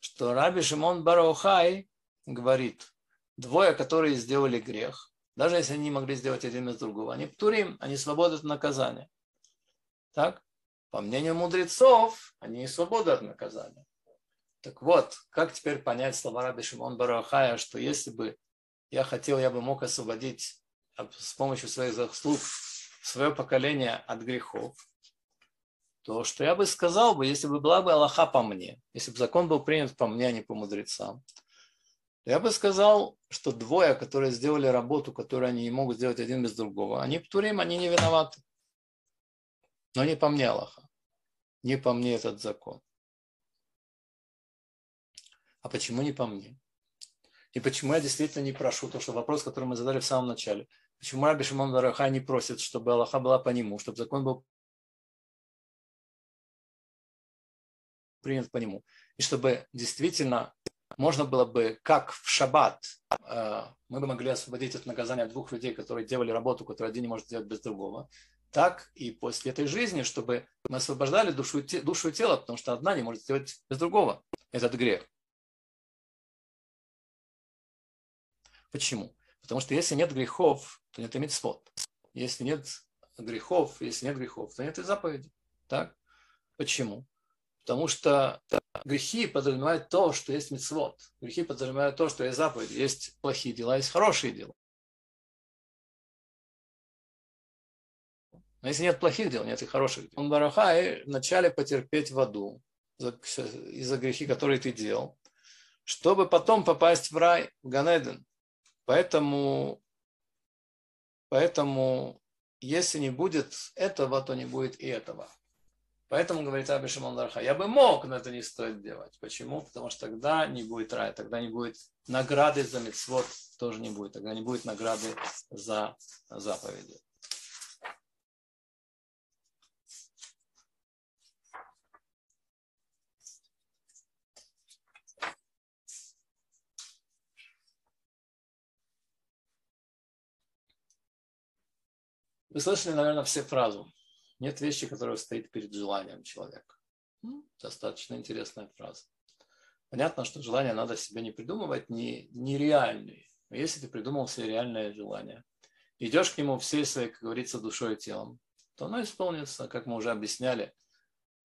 что Раби Шимон Бараухай говорит, двое, которые сделали грех, даже если они не могли сделать один из другого, они птурим, они свободны от наказания. Так? По мнению мудрецов, они не свободны от наказания. Так вот, как теперь понять слова Раби Шимон Барахая, что если бы я хотел, я бы мог освободить с помощью своих заслуг свое поколение от грехов, то что я бы сказал бы, если бы была бы Аллаха по мне, если бы закон был принят по мне, а не по мудрецам, я бы сказал, что двое, которые сделали работу, которую они не могут сделать один без другого, они птурим, они не виноваты. Но не по мне Аллаха, не по мне этот закон. А почему не по мне? И почему я действительно не прошу, то что вопрос, который мы задали в самом начале. Почему Раби Шимон Бараха не просит, чтобы Аллаха была по нему, чтобы закон был принят по нему. И чтобы действительно можно было бы, как в шаббат, э, мы бы могли освободить от наказания двух людей, которые делали работу, которую один не может сделать без другого, так и после этой жизни, чтобы мы освобождали душу, душу и тело, потому что одна не может сделать без другого этот грех. Почему? Потому что если нет грехов, то нет и митцвот. Если нет грехов, если нет грехов, то нет и заповеди. Так? Почему? Потому что грехи подразумевают то, что есть мецвод. Грехи подразумевают то, что есть заповеди. Есть плохие дела, есть хорошие дела. Но если нет плохих дел, нет и хороших дел. Он барахай вначале потерпеть в аду из-за грехи, которые ты делал, чтобы потом попасть в рай, в Ганеден. Поэтому, поэтому если не будет этого, то не будет и этого. Поэтому, говорит Аби Шимон Ларха, я бы мог, но это не стоит делать. Почему? Потому что тогда не будет рая, тогда не будет награды за мецвод, тоже не будет, тогда не будет награды за заповеди. Вы слышали, наверное, все фразу. Нет вещи, которая стоит перед желанием человека. Достаточно интересная фраза. Понятно, что желание надо себе не придумывать, не, нереальные. Но если ты придумал себе реальное желание, идешь к нему всей своей, как говорится, душой и телом, то оно исполнится, как мы уже объясняли,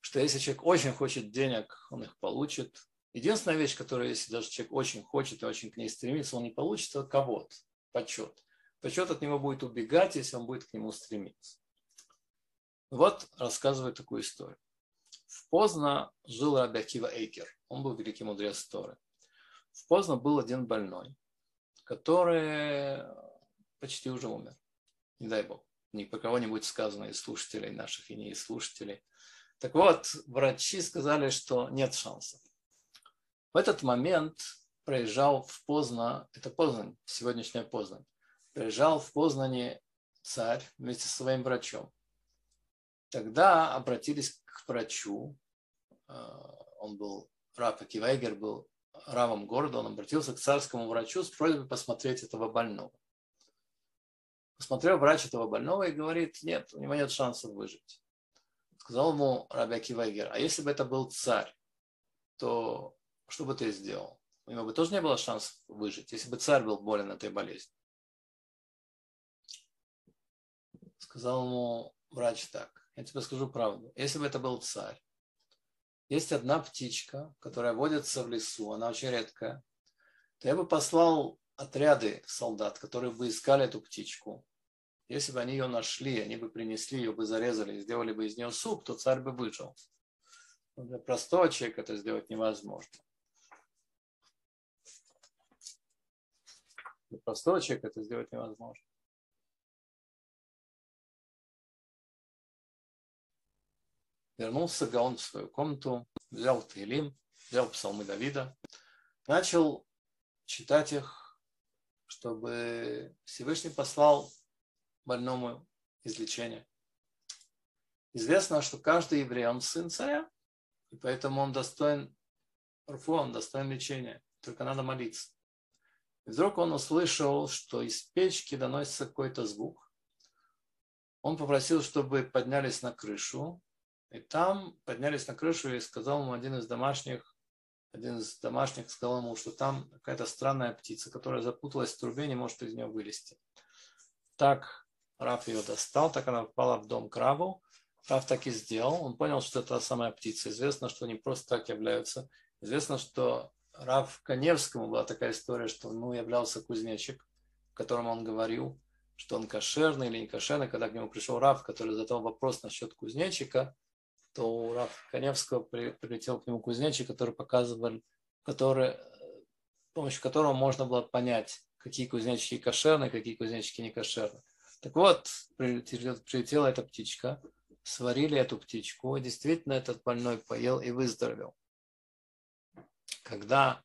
что если человек очень хочет денег, он их получит. Единственная вещь, которая, если даже человек очень хочет и очень к ней стремится, он не получит кого-то, почет. Почет от него будет убегать, если он будет к нему стремиться. Вот рассказывает такую историю. В Поздно жил Раби Акива Эйкер. Он был великий мудрец Торы. В Поздно был один больной, который почти уже умер. Не дай бог. Ни по кого не будет сказано из слушателей наших и не из слушателей. Так вот, врачи сказали, что нет шансов. В этот момент проезжал в Познань, это Познань, сегодняшняя Познань, приезжал в Познане царь вместе со своим врачом. Тогда обратились к врачу, а, он был, Раф Акивайгер был равом города, он обратился к царскому врачу с просьбой посмотреть этого больного. Посмотрел врач этого больного и говорит, нет, у него нет шансов выжить. Сказал ему Раби Акивайгер, а если бы это был царь, то что бы ты сделал? У него бы тоже не было шансов выжить, если бы царь был болен этой болезнью. Сказал ему врач так, я тебе скажу правду. Если бы это был царь, есть одна птичка, которая водится в лесу, она очень редкая, то я бы послал отряды солдат, которые бы искали эту птичку. Если бы они ее нашли, они бы принесли ее, бы зарезали, сделали бы из нее суп, то царь бы выжил. Но для простого человека это сделать невозможно. Для простого человека это сделать невозможно. Вернулся Гаон в свою комнату, взял Таилим, взял псалмы Давида, начал читать их, чтобы Всевышний послал больному излечение. Известно, что каждый еврей, он сын царя, и поэтому он достоин рфу, он достоин лечения. Только надо молиться. И вдруг он услышал, что из печки доносится какой-то звук. Он попросил, чтобы поднялись на крышу, и там поднялись на крышу и сказал ему один из домашних, один из домашних сказал ему, что там какая-то странная птица, которая запуталась в трубе, не может из нее вылезти. Так Раф ее достал, так она попала в дом к Раву. Раф так и сделал. Он понял, что это самая птица. Известно, что они просто так являются. Известно, что Рав Коневскому была такая история, что ну, являлся кузнечик, в котором он говорил, что он кошерный или не кошерный. Когда к нему пришел Рав, который задал вопрос насчет кузнечика, то у Раф Коневского прилетел к нему кузнечик, который показывал, который, с помощью которого можно было понять, какие кузнечики кошерные, какие кузнечики не кошерные. Так вот, прилетела, прилетела эта птичка, сварили эту птичку, и действительно этот больной поел и выздоровел. Когда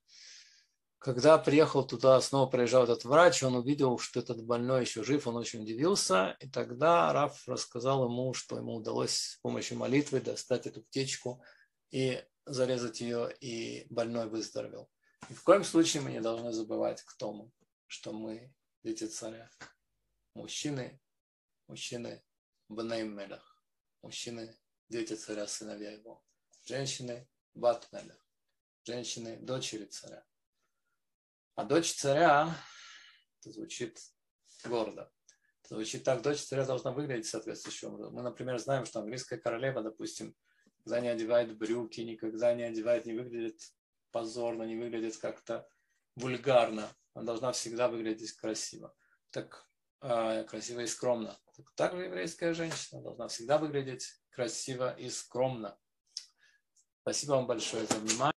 когда приехал туда, снова приезжал этот врач, он увидел, что этот больной еще жив, он очень удивился. И тогда Раф рассказал ему, что ему удалось с помощью молитвы достать эту птичку и зарезать ее, и больной выздоровел. И в коем случае мы не должны забывать, кто мы, что мы дети царя. Мужчины, мужчины Бнейм Мелах, мужчины, дети царя, сыновья его. Женщины Бат Мелах, женщины, дочери царя. А дочь царя, это звучит гордо. Это звучит так, дочь царя должна выглядеть соответствующим образом. Мы, например, знаем, что английская королева, допустим, никогда не одевает брюки, никогда не одевает, не выглядит позорно, не выглядит как-то вульгарно. Она должна всегда выглядеть красиво. Так э, красиво и скромно. Так, также еврейская женщина должна всегда выглядеть красиво и скромно. Спасибо вам большое за внимание.